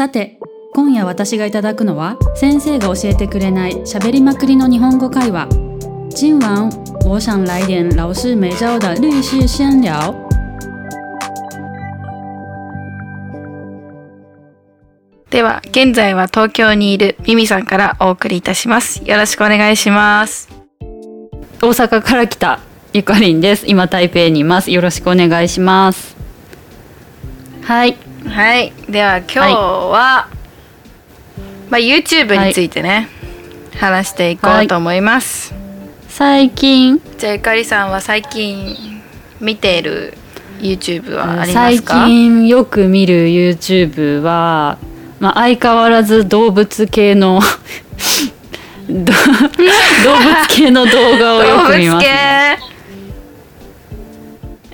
さて今夜私がいただくのは先生が教えてくれない喋りまくりの日本語会話。今晚我想来点老师没教的律师闲聊では現在は東京にいるミミさんからお送りいたします。よろしくお願いします。大阪から来たゆかりんです。今台北にいます。よろしくお願いします。はいはい。では今日は、まあ、YouTube についてね、話していこうと思います、最近。じゃあゆかりさんは最近見ている YouTube はありま最すか？近よく見る YouTube は、まあ、相変わらず動物系の ど 動物系の動画をよく見ます、ね、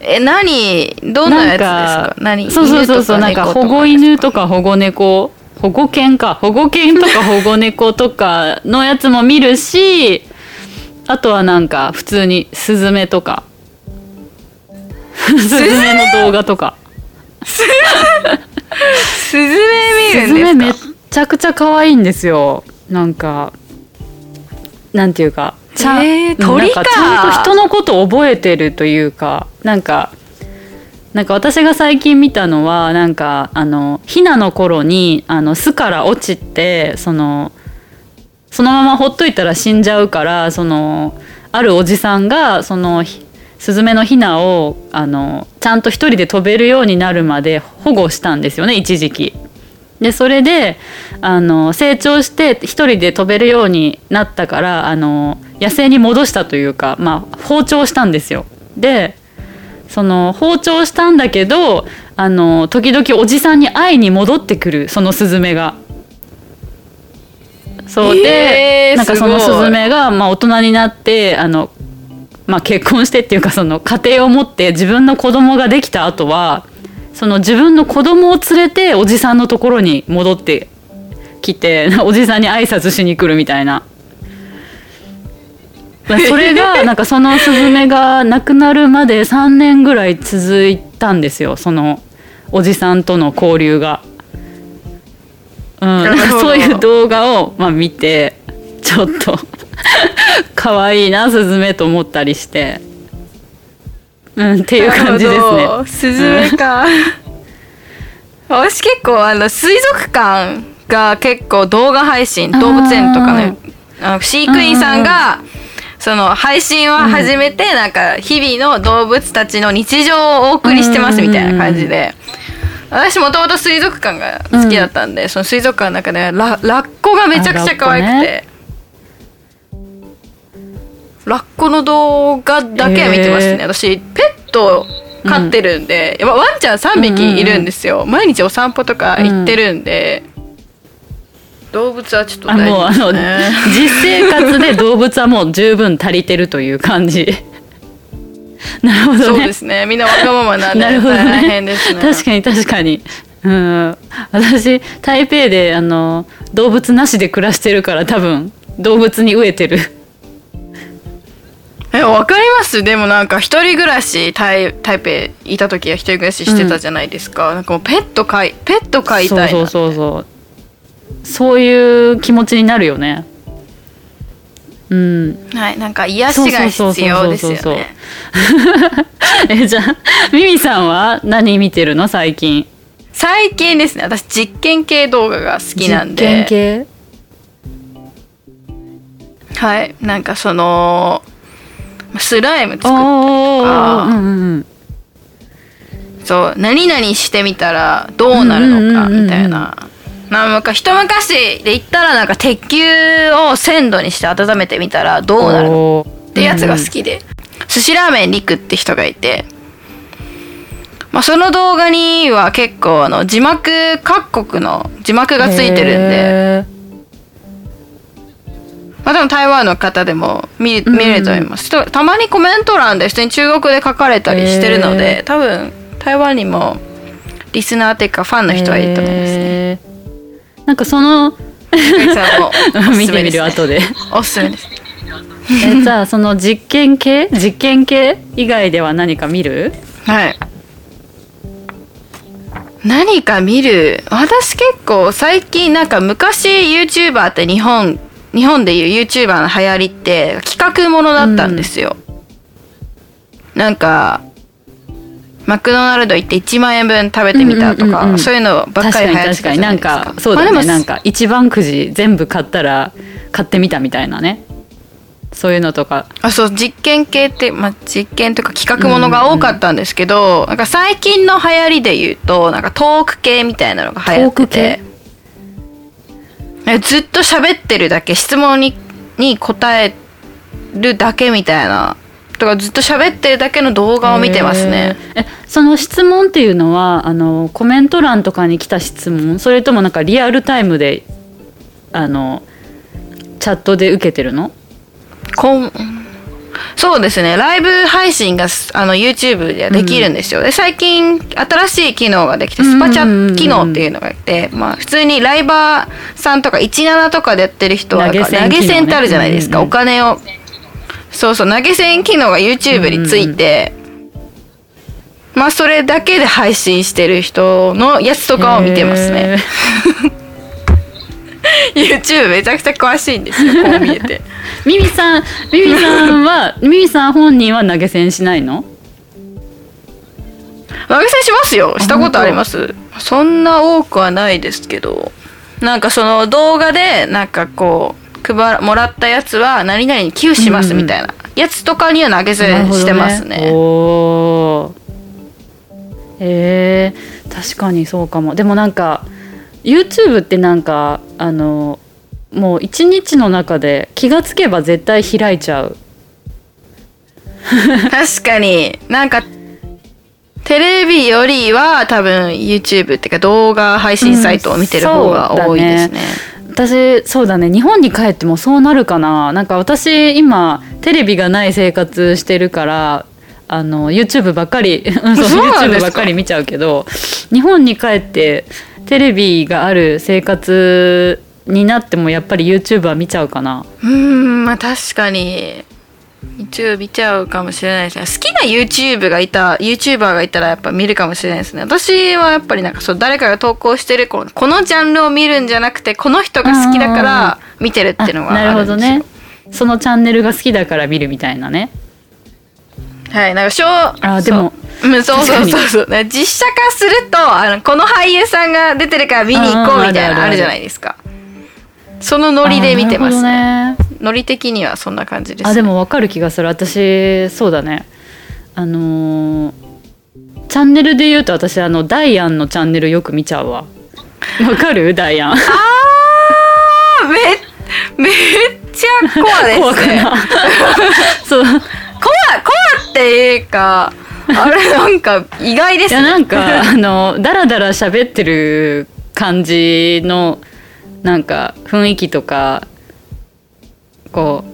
え何？どんなやつですか？何？そうそうそうそうなんか保護犬とかか？保護猫。保護犬か。保護犬とか 保護猫とかのやつも見るしあとはなんか普通にスズメとか。スズメ？の動画とか。スズメ？見るスズメめっんですか？ちゃくちゃ可愛いんですよ。なんかなんていうかちゃ,、えー鳥かちゃんと人のこと覚えてるというかなんかなんか私が最近見たのはなんかあのヒナの頃にあの巣から落ちてそのそのままほっといたら死んじゃうからそのあるおじさんがそのひスズメのヒナをあのちゃんと一人で飛べるようになるまで保護したんですよね一時期。でそれであの成長して一人で飛べるようになったからあの野生に戻したというか、まあ、放鳥したんですよ。でその放鳥したんだけどあの時々おじさんに会いに戻ってくるそのスズメが。そうで、えーなんかそのスズメが、まあ、大人になってあの、まあ、結婚してっていうかその家庭を持って自分の子供ができた後はその自分の子供を連れておじさんのところに戻ってきて おじさんに挨拶しに来るみたいな。まあそれがなんかそのスズメが亡くなるまで3年ぐらい続いたんですよ。そのおじさんとの交流が。うん、そういう動画を、まあ、見てちょっと 可愛いなスズメと思ったりして、うん、っていう感じですね。スズメか。私結構あの水族館が結構動画配信動物園とかのあの飼育員さんがその配信を始めてなんか日々の動物たちの日常をお送りしてますみたいな感じで。私もともと水族館が好きだったんで、その水族館の中でララッコがめちゃくちゃ可愛くて。ラッコの動画だけは見てますね、私ペット飼ってるんで、やっぱワンちゃん3匹いるんですよ、毎日お散歩とか行ってるんで、動物はちょっとあ大もうあの事ですね実生活で動物はもう十分足りてるという感じ。なるほどね。そうですねみんなわがままなんでなるほどね大変ですね確かに確かに。うん、私台北であの動物なしで暮らしてるから多分動物に飢えてる。えわかります？でもなんか一人暮らし台台北いた時は一人暮らししてたじゃないですか、なんかもうペット飼いペット飼いたいなそうそうそうそう。そういう気持ちになるよね。うん。はいなんか癒しが必要ですよねえじゃあミミさんは何見てるの最近？最近ですね私実験系動画が好きなんで実験系？はいなんかそのスライム作っおかーうんうんうん。そう何々してみたらどうなるのかうんうんうんうんみたいな。なんか一昔で言ったらなんか鉄球を鮮度にして温めてみたらどうなるの？ってやつが好きで、寿司ラーメン陸って人がいて、まあ、その動画には結構あの字幕各国の字幕がついてるんで、へまあ、多分台湾の方でも見うん。うん見れると思います、とたまにコメント欄で普通に中国で書かれたりしてるので、多分台湾にもリスナーっていうかファンのー人はいると思いますね。なんかその見てみる後で。おすすめです。えじゃあその実験系？実験系以外では何か見る？はい。何か見る？私結構最近なんか昔 YouTuber って日本日本でいう YouTuber の流行りって企画ものだったんですよ、なんかマクドナルド行って1万円分食べてみたとか、うんうんうんうんそういうのばっ確かにかり流行って確かになんたじゃないですか。かそうだね、まあなんか一番くじ全部買ったら買ってみたみたいなね。そういうのとか。あそう実験系って、まあ、実験とか企画ものが多かったんですけど、なんか最近の流行りで言うとなんかトーク系みたいなのが流行ってて。えずっと喋ってるだけ質問にに答えるだけみたいなとかずっと喋ってるだけの動画を見てますね。えその質問っていうのはあのコメント欄とかに来た質問それともなんかリアルタイムであのチャットで受けてるの？こんそうですね。ライブ配信がすあの YouTube でできるんですよ、で最近新しい機能ができてスパチャ機能っていうのがいて、まあ、普通にライバーさんとか17とかでやってる人は投げ銭ね。銭ってあるじゃないですか、うんうん。お金をそうそう投げ銭機能が YouTube について、まあそれだけで配信してる人のやつとかを見てますね。YouTube めちゃくちゃ詳しいんですよ こう見えて。ミミさんミミさんは ミミさん本人は投げ銭しないの？投げ銭しますよ。したことあります。そんな多くはないですけど。なんかその動画でなんかこう配らもらったやつは何々に寄付しますみたいな。やつとかには投げ銭してますね。なるほどおー。えー、確かにそうかも。でもなんか YouTube ってなんかあのもう一日の中で気がつけば絶対開いちゃう。確かに。なんかテレビよりは多分 YouTube っていうか動画配信サイトを見てる方が多いですね,、私そうだね。日本に帰ってもそうなるかな。なんか私今テレビがない生活してるからあの YouTube ばっかり うんそう YouTube ばっかり見ちゃうけど日本に帰ってテレビがある生活になってもやっぱり YouTube は見ちゃうかな。うーんまあ確かに YouTube 見ちゃうかもしれないですね。好きな YouTube がいた YouTuber がいたらやっぱ見るかもしれないですね。私はやっぱりなんかそう誰かが投稿してるこのこのジャンルを見るんじゃなくてこの人が好きだから見てるっていうのがなるあるんですよ。ほどねそのチャンネルが好きだから見るみたいなね。はいなんかしょうあでもそううんそうそうそうそう。ね実写化するとあのこの俳優さんが出てるから見に行こうみたいなのあるじゃないですか。そのノリで見てますねノリ的にはそんな感じです、ね、あでもわかる気がする。私そうだね。あのーチャンネルで言うと私あのダイアンのチャンネルよく見ちゃうわ。わかる？ダイアン。あーめめっちゃコアですね。怖くな そう。コアコアっていうかあれなんか意外ですね。いやなんかあのダラダラ喋ってる感じのなんか雰囲気とかこ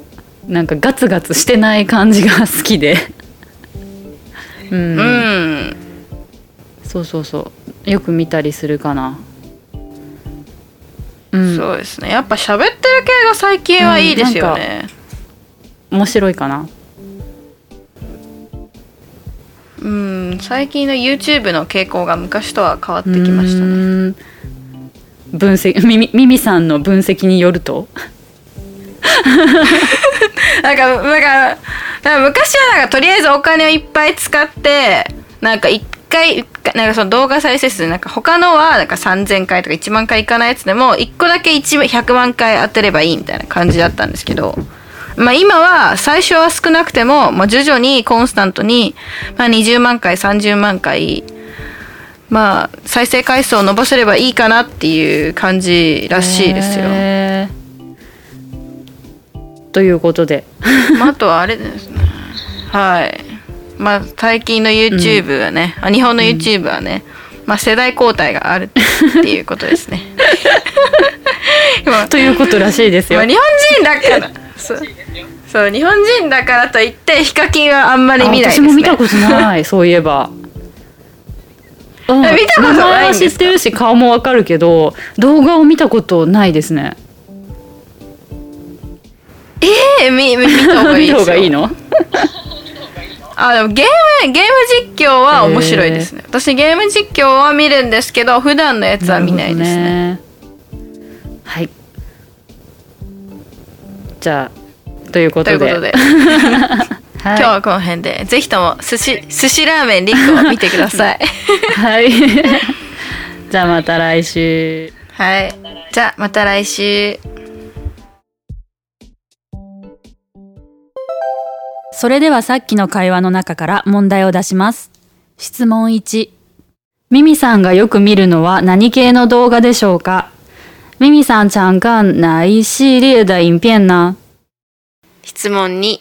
うなんかガツガツしてない感じが 好きで。うん、うん。そうそうそう。よく見たりするかな。うん。そうですね。やっぱ喋ってる系が最近はいいですよね、面白いかな。うん。最近の YouTube の傾向が昔とは変わってきましたね。分析ミミミミさんの分析によると？なんか、なんか、昔はなんかとりあえずお金をいっぱい使って、なんか一回、なんかその動画再生数、なんか他のはなんか3000回とか1万回いかないやつでも、1個だけ1 100万回当てればいいみたいな感じだったんですけど、まあ今は最初は少なくても、まあ徐々にコンスタントに、まあ20万回、30万回、まあ再生回数を伸ばせればいいかなっていう感じらしいですよ。ということで。まあ、あとはあれですね。はい。まあ、最近の YouTube はね、あ日本の YouTube はね、まあ、世代交代があるっていうことですね。今。ということらしいですよ。まあ、日本人だから、そう、そう日本人だからといって、ヒカキンはあんまり見ないですね。あ私も見たことない。そういえば、うん。え見たことないんですか？名前は知ってるし顔もわかるけど動画を見たことないですねええ見見見た方がいい見たですよ。方がいいの？あでもゲームゲーム実況は面白いですね、私ゲーム実況は見るんですけど普段のやつは見ないですね。ね。はい。じゃあということで。ということで、はい、今日はこの辺でぜひとも寿司寿司ラーメンリックを見てください。はい。じゃあまた来週。はい。じゃあまた来週それではさっきの会話の中から問題を出します。質問1。ミミさんがよく見るのは何系の動画でしょうか？ミミさん常看哪一系列的影片呢質問2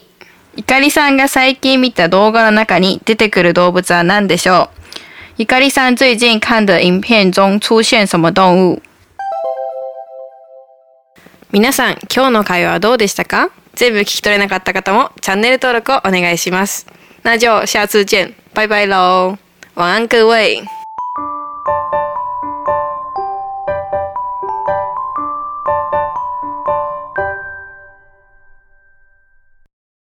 ゆかりさんが最近見た動画の中に出てくる動物は何でしょう？ゆかりさん最近看的影片中出現什么動物？皆さん、今日の会話はどうでしたか？全部聞き取れなかった方もチャンネル登録をお願いします。那就下次见，拜拜喽，晚安各位。